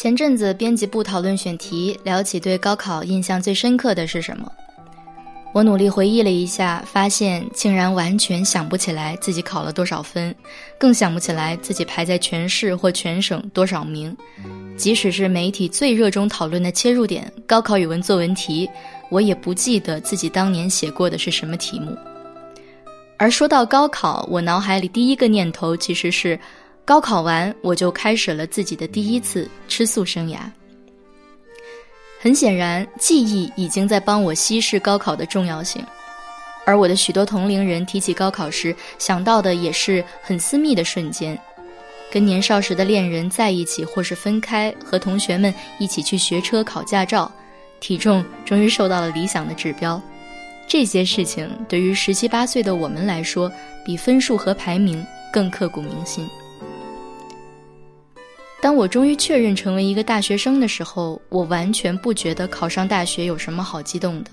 前阵子编辑部讨论选题，聊起对高考印象最深刻的是什么。我努力回忆了一下，发现竟然完全想不起来自己考了多少分，更想不起来自己排在全市或全省多少名。即使是媒体最热衷讨论的切入点——高考语文作文题，我也不记得自己当年写过的是什么题目。而说到高考，我脑海里第一个念头其实是：高考完我就开始了自己的第一次吃素生涯。很显然，记忆已经在帮我稀释高考的重要性，而我的许多同龄人提起高考时想到的也是很私密的瞬间，跟年少时的恋人在一起或是分开，和同学们一起去学车考驾照，体重终于瘦到了理想的指标。这些事情对于十七八岁的我们来说，比分数和排名更刻骨铭心。当我终于确认成为一个大学生的时候，我完全不觉得考上大学有什么好激动的，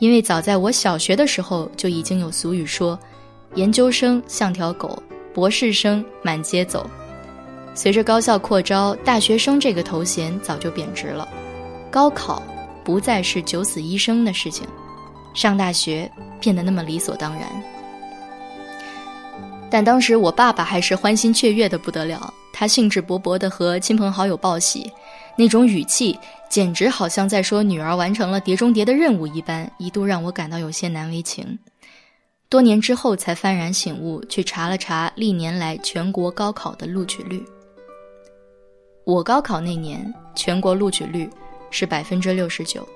因为早在我小学的时候就已经有俗语说：“研究生像条狗，博士生满街走。”随着高校扩招，大学生这个头衔早就贬值了，高考不再是九死一生的事情，上大学变得那么理所当然。但当时我爸爸还是欢欣雀跃的不得了。他兴致勃勃地和亲朋好友报喜，那种语气简直好像在说女儿完成了碟中谍的任务一般，一度让我感到有些难为情。多年之后才幡然醒悟，去查了查历年来全国高考的录取率。我高考那年全国录取率是百分之六十九，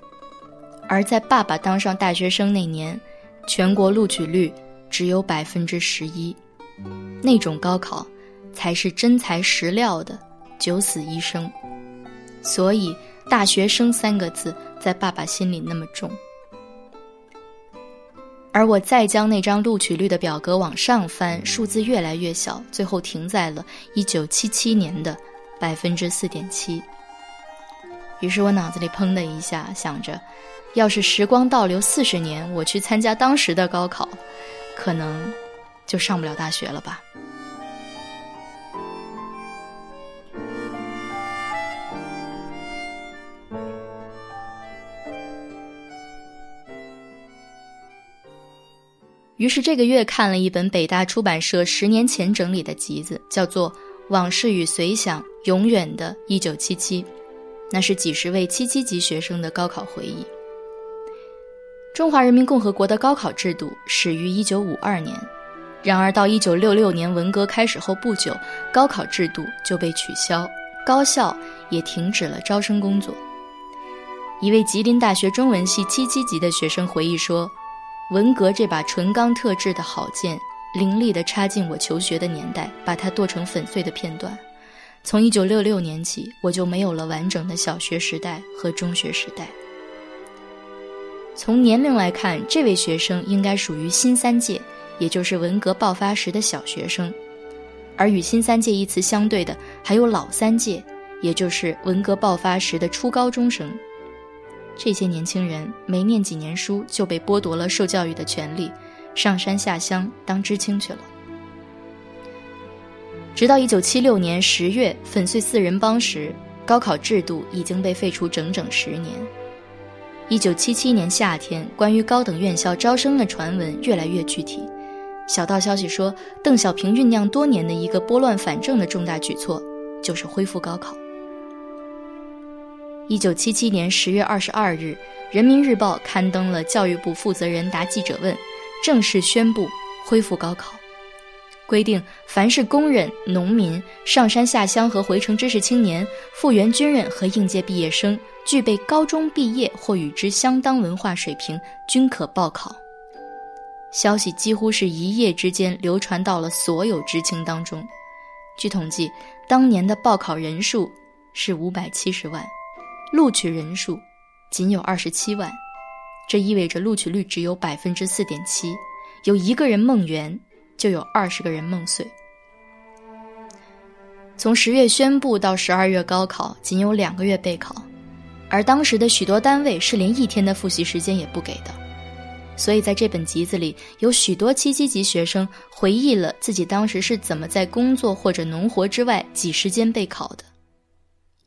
而在爸爸当上大学生那年，全国录取率只有百分之十一。那种高考。才是真材实料的九死一生，所以“大学生”三个字在爸爸心里那么重。而我再将那张录取率的表格往上翻，数字越来越小，最后停在了一九七七年的百分之四点七。于是我脑子里砰的一下，想着，要是时光倒流四十年，我去参加当时的高考，可能就上不了大学了吧。于是这个月看了一本北大出版社十年前整理的集子，叫做《往事与随想：永远的一九七七》，那是几十位七七级学生的高考回忆。中华人民共和国的高考制度始于一九五二年，然而到一九六六年文革开始后不久，高考制度就被取消，高校也停止了招生工作。一位吉林大学中文系七七级的学生回忆说。文革这把纯钢特制的好剑，凌厉地插进我求学的年代，把它剁成粉碎的片段。从一九六六年起，我就没有了完整的小学时代和中学时代。从年龄来看，这位学生应该属于新三届，也就是文革爆发时的小学生。而与新三届一词相对的，还有老三届，也就是文革爆发时的初高中生。这些年轻人没念几年书就被剥夺了受教育的权利，上山下乡当知青去了。直到一九七六年十月粉碎四人帮时，高考制度已经被废除整整十年。一九七七年夏天，关于高等院校招生的传闻越来越具体，小道消息说，邓小平酝酿多年的一个拨乱反正的重大举措，就是恢复高考。一九七七年十月二十二日，《人民日报》刊登了教育部负责人答记者问，正式宣布恢复高考，规定凡是工人、农民、上山下乡和回城知识青年、复员军人和应届毕业生，具备高中毕业或与之相当文化水平，均可报考。消息几乎是一夜之间流传到了所有知青当中。据统计，当年的报考人数是五百七十万。录取人数仅有二十七万，这意味着录取率只有百分之四点七。有一个人梦圆，就有二十个人梦碎。从十月宣布到十二月高考，仅有两个月备考，而当时的许多单位是连一天的复习时间也不给的。所以在这本集子里，有许多七七级学生回忆了自己当时是怎么在工作或者农活之外挤时间备考的。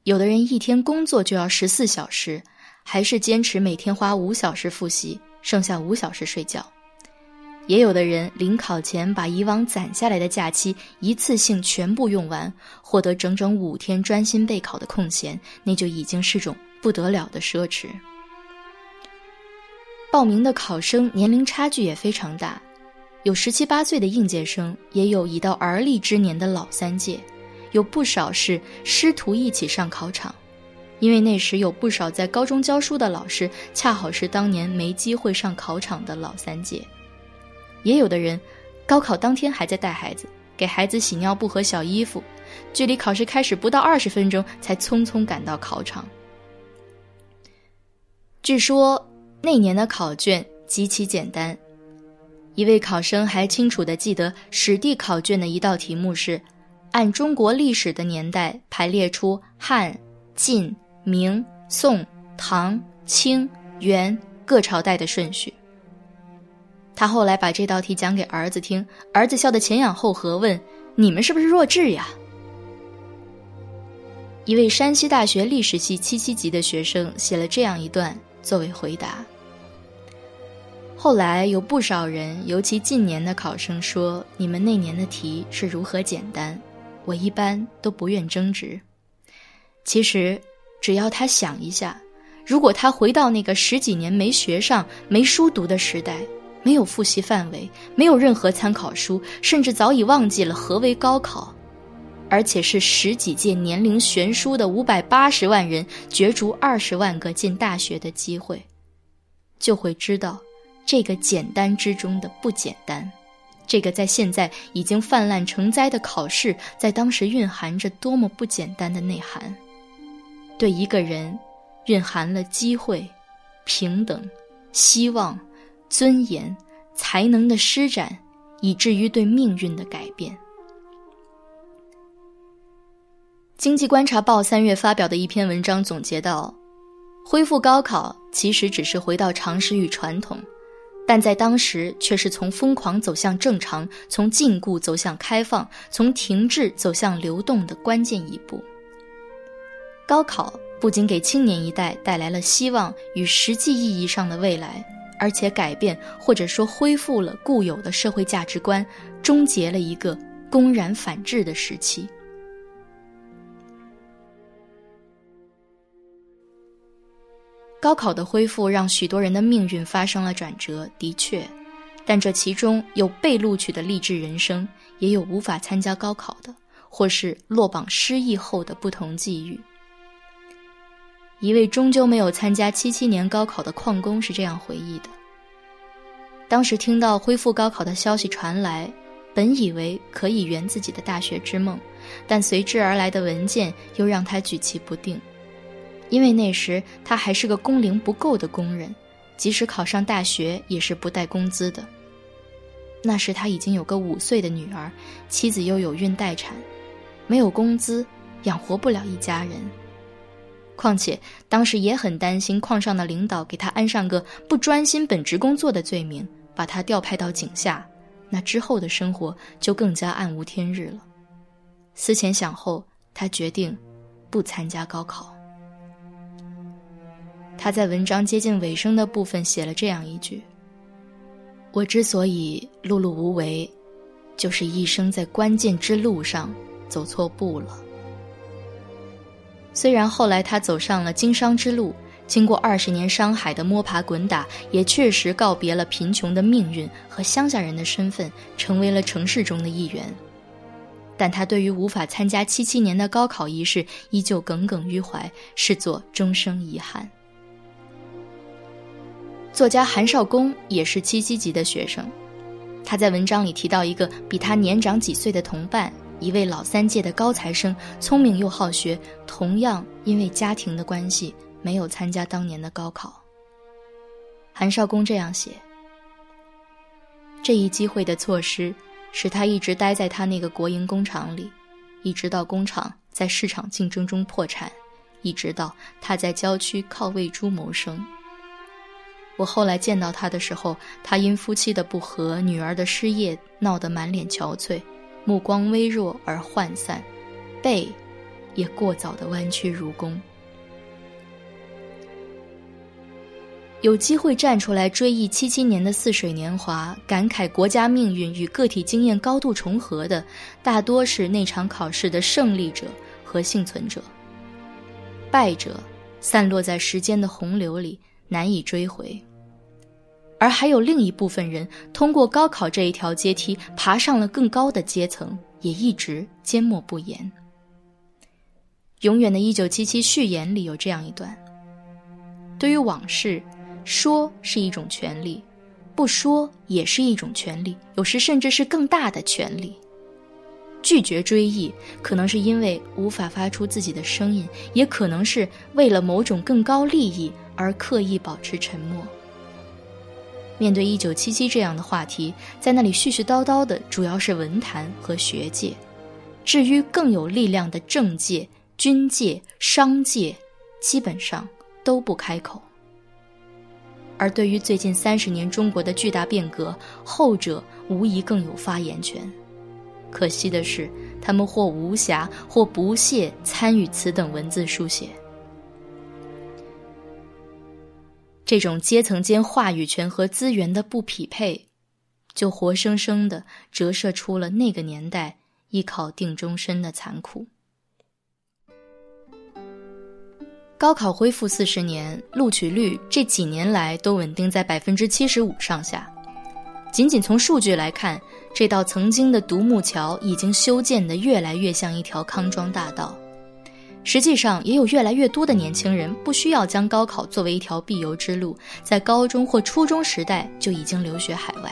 有的人一天工作就要十四小时，还是坚持每天花五小时复习，剩下五小时睡觉。也有的人临考前把以往攒下来的假期一次性全部用完，获得整整五天专心备考的空闲，那就已经是种不得了的奢侈。报名的考生年龄差距也非常大，有十七八岁的应届生，也有已到而立之年的老三届，有不少是师徒一起上考场，因为那时有不少在高中教书的老师，恰好是当年没机会上考场的老三届。也有的人，高考当天还在带孩子，给孩子洗尿布和小衣服，距离考试开始不到二十分钟，才匆匆赶到考场。据说那年的考卷极其简单，一位考生还清楚地记得史地考卷的一道题目是：按中国历史的年代排列出汉、晋、明、宋、唐、清、元各朝代的顺序。他后来把这道题讲给儿子听，儿子笑得前仰后合，问：“你们是不是弱智呀？”一位山西大学历史系七七级的学生写了这样一段作为回答。后来有不少人，尤其近年的考生说：“你们那年的题是如何简单？”我一般都不愿争执。其实，只要他想一下，如果他回到那个十几年没学上、没书读的时代。没有复习范围，没有任何参考书，甚至早已忘记了何为高考，而且是十几届年龄悬殊的五百八十万人角逐二十万个进大学的机会，就会知道这个简单之中的不简单，这个在现在已经泛滥成灾的考试，在当时蕴含着多么不简单的内涵，对一个人蕴含了机会、平等、希望。尊严、才能的施展，以至于对命运的改变。经济观察报三月发表的一篇文章总结到：恢复高考其实只是回到常识与传统，但在当时却是从疯狂走向正常，从禁锢走向开放，从停滞走向流动的关键一步。高考不仅给青年一代带来了希望与实际意义上的未来。而且改变或者说恢复了固有的社会价值观，终结了一个公然反制的时期。高考的恢复让许多人的命运发生了转折，的确，但这其中有被录取的励志人生，也有无法参加高考的，或是落榜失意后的不同际遇。一位终究没有参加七七年高考的矿工是这样回忆的：当时听到恢复高考的消息传来，本以为可以圆自己的大学之梦，但随之而来的文件又让他举棋不定。因为那时他还是个工龄不够的工人，即使考上大学也是不带工资的。那时他已经有个五岁的女儿，妻子又有孕待产，没有工资，养活不了一家人。况且当时也很担心矿上的领导给他安上个不专心本职工作的罪名，把他调派到井下，那之后的生活就更加暗无天日了。思前想后，他决定不参加高考。他在文章接近尾声的部分写了这样一句：“我之所以碌碌无为，就是一生在关键之路上走错步了。”虽然后来他走上了经商之路，经过二十年商海的摸爬滚打，也确实告别了贫穷的命运和乡下人的身份，成为了城市中的一员。但他对于无法参加七七年的高考仪式，依旧耿耿于怀，视作终生遗憾。作家韩少功也是七七级的学生，他在文章里提到一个比他年长几岁的同伴。一位老三届的高材生，聪明又好学，同样因为家庭的关系没有参加当年的高考。韩少功这样写：这一机会的错失，使他一直待在他那个国营工厂里，一直到工厂在市场竞争中破产，一直到他在郊区靠喂猪谋生。我后来见到他的时候，他因夫妻的不和、女儿的失业，闹得满脸憔悴。目光微弱而涣散，背也过早的弯曲如弓。有机会站出来追忆七七年的似水年华，感慨国家命运与个体经验高度重合的，大多是那场考试的胜利者和幸存者。败者散落在时间的洪流里，难以追回。而还有另一部分人，通过高考这一条阶梯，爬上了更高的阶层，也一直缄默不言。《永远的一九七七》序言里有这样一段：对于往事。说是一种权利，不说也是一种权利，有时甚至是更大的权利。拒绝追忆，可能是因为无法发出自己的声音，也可能是为了某种更高利益而刻意保持沉默。面对一九七七这样的话题，在那里絮絮叨叨的主要是文坛和学界，至于更有力量的政界、军界、商界，基本上都不开口。而对于最近三十年中国的巨大变革，后者无疑更有发言权。可惜的是，他们或无暇，或不屑参与此等文字书写。这种阶层间话语权和资源的不匹配，就活生生的折射出了那个年代艺考定终身的残酷。高考恢复四十年，录取率这几年来都稳定在百分之七十五上下。仅仅从数据来看，这道曾经的独木桥已经修建的越来越像一条康庄大道。实际上，也有越来越多的年轻人不需要将高考作为一条必由之路，在高中或初中时代就已经留学海外。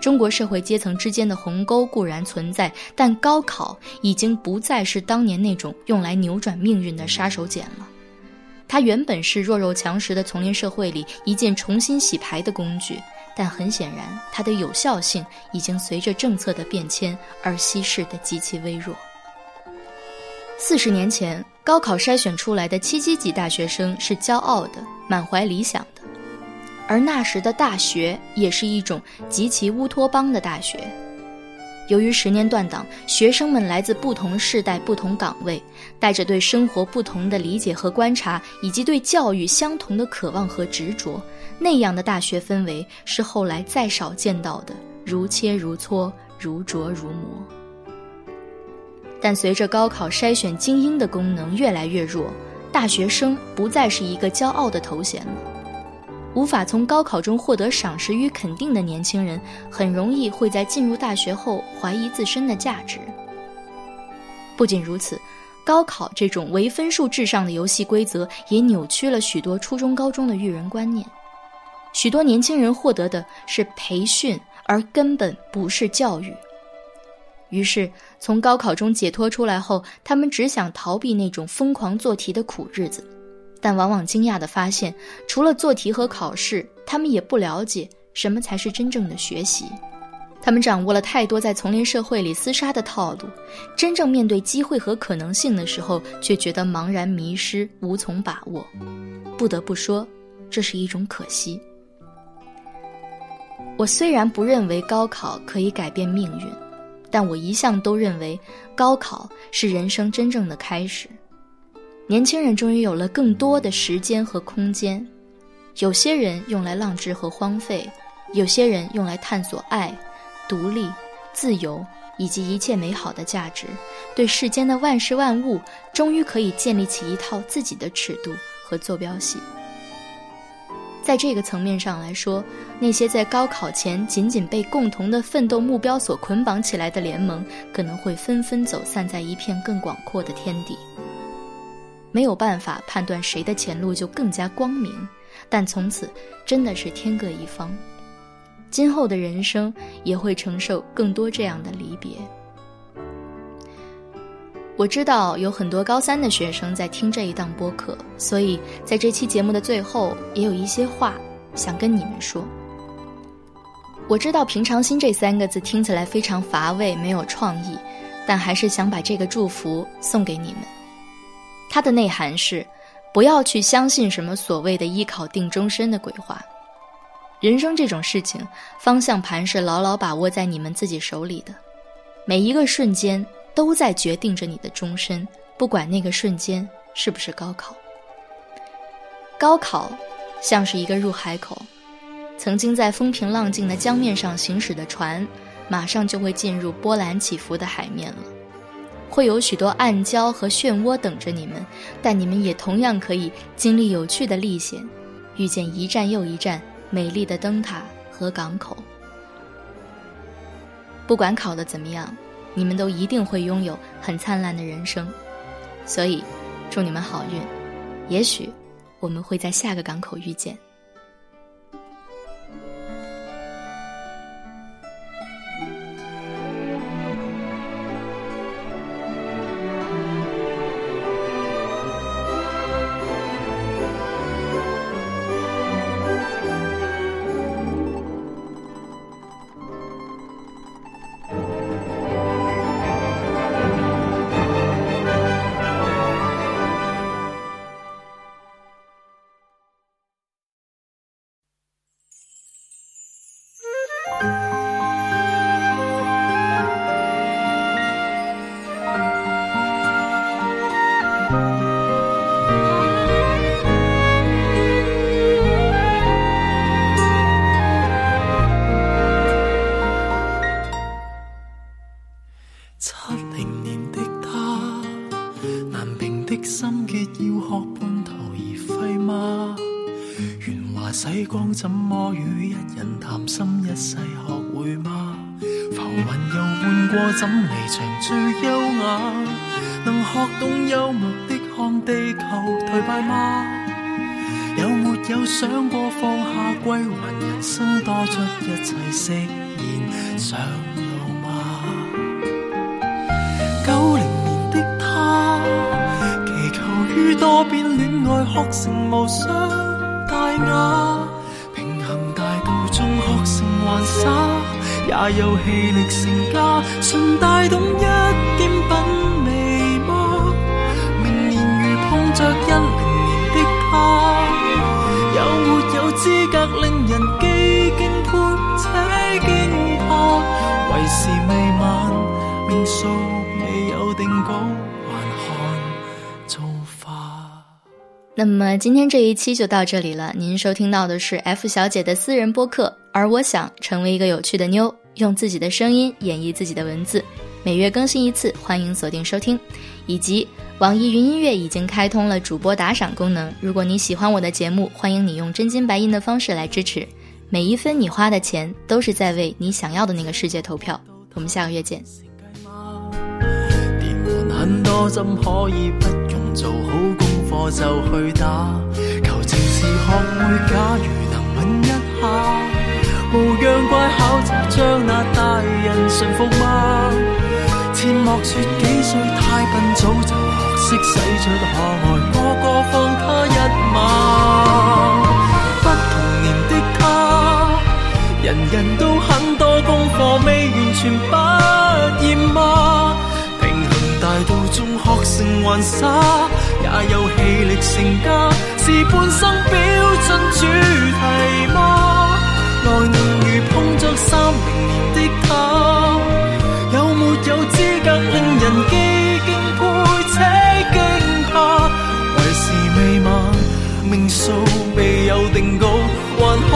中国社会阶层之间的鸿沟固然存在，但高考已经不再是当年那种用来扭转命运的杀手锏了。它原本是弱肉强食的丛林社会里一件重新洗牌的工具，但很显然，它的有效性已经随着政策的变迁而稀释的极其微弱。四十年前，高考筛选出来的七七级大学生是骄傲的，满怀理想的。而那时的大学也是一种极其乌托邦的大学，由于十年断档，学生们来自不同世代、不同岗位，带着对生活不同的理解和观察，以及对教育相同的渴望和执着，那样的大学氛围是后来再少见到的，如切如磋，如琢如磨。但随着高考筛选精英的功能越来越弱，大学生不再是一个骄傲的头衔了。无法从高考中获得赏识与肯定的年轻人，很容易会在进入大学后怀疑自身的价值。不仅如此，高考这种唯分数至上的游戏规则也扭曲了许多初中、高中的育人观念。许多年轻人获得的是培训，而根本不是教育。于是，从高考中解脱出来后，他们只想逃避那种疯狂做题的苦日子。但往往惊讶地发现，除了做题和考试，他们也不了解什么才是真正的学习。他们掌握了太多在丛林社会里厮杀的套路，真正面对机会和可能性的时候，却觉得茫然迷失，无从把握。不得不说，这是一种可惜。我虽然不认为高考可以改变命运，但我一向都认为，高考是人生真正的开始。年轻人终于有了更多的时间和空间，有些人用来浪掷和荒废，有些人用来探索爱、独立、自由以及一切美好的价值。对世间的万事万物，终于可以建立起一套自己的尺度和坐标系。在这个层面上来说，那些在高考前仅仅被共同的奋斗目标所捆绑起来的联盟，可能会纷纷走散在一片更广阔的天地。没有办法判断谁的前路就更加光明，但从此真的是天各一方。今后的人生也会承受更多这样的离别。我知道有很多高三的学生在听这一档播客，所以在这期节目的最后，也有一些话想跟你们说。我知道“平常心”这三个字听起来非常乏味，没有创意，但还是想把这个祝福送给你们。它的内涵是，不要去相信什么所谓的“依考定终身”的鬼话。人生这种事情，方向盘是牢牢把握在你们自己手里的，每一个瞬间都在决定着你的终身，不管那个瞬间是不是高考。高考像是一个入海口，曾经在风平浪静的江面上行驶的船，马上就会进入波澜起伏的海面了。会有许多暗礁和漩涡等着你们，但你们也同样可以经历有趣的历险，遇见一站又一站美丽的灯塔和港口。不管考得怎么样，你们都一定会拥有很灿烂的人生。所以，祝你们好运。也许，我们会在下个港口遇见。人谈心一世学会吗？浮云又换过怎离场最优雅？能学懂幽默的看地球颓败吗？有没有想过放下归还人生多出一切释然上路吗？九零年的他，祈求于多变恋爱学成无双大雅。中学成还洒，也有气力成家，顺带懂一点品味吗？明年如碰着一零年的他，有没有资格令人既敬佩且惊怕？为时未晚，命数未有定稿，那么今天这一期就到这里了，您收听到的是 F 小姐的私人播客。而我想成为一个有趣的妞，用自己的声音演绎自己的文字。每月更新一次，欢迎锁定收听。以及网易云音乐已经开通了主播打赏功能，如果你喜欢我的节目，欢迎你用真金白银的方式来支持。每一分你花的钱，都是在为你想要的那个世界投票。我们下个月见。很多怎可以不用做好我就去打？求情时学会，假如能吻一下。无样怪巧就将那大人驯服吗？切莫说几岁太笨，早就学识使出可爱，我过放他一马。不童年的他，人人都很多功课未完全不厌吗？平衡大道中学成还洒，有气力成家，是半生标准主题吗？来年如碰着三零年的他，有没有资格令人既敬佩且惊怕？为时未晚，命数未有定稿，还看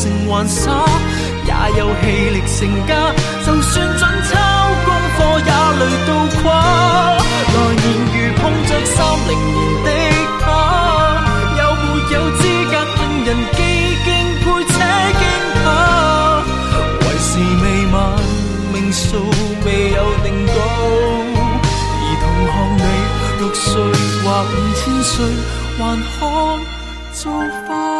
成还洒，也有气力成家。就算准抄功课，也累到垮。来年如碰着三零年的他，有没有资格令人既敬佩且惊怕？为时未晚。命数未有定稿，而同学你六岁或五千岁，还看造化。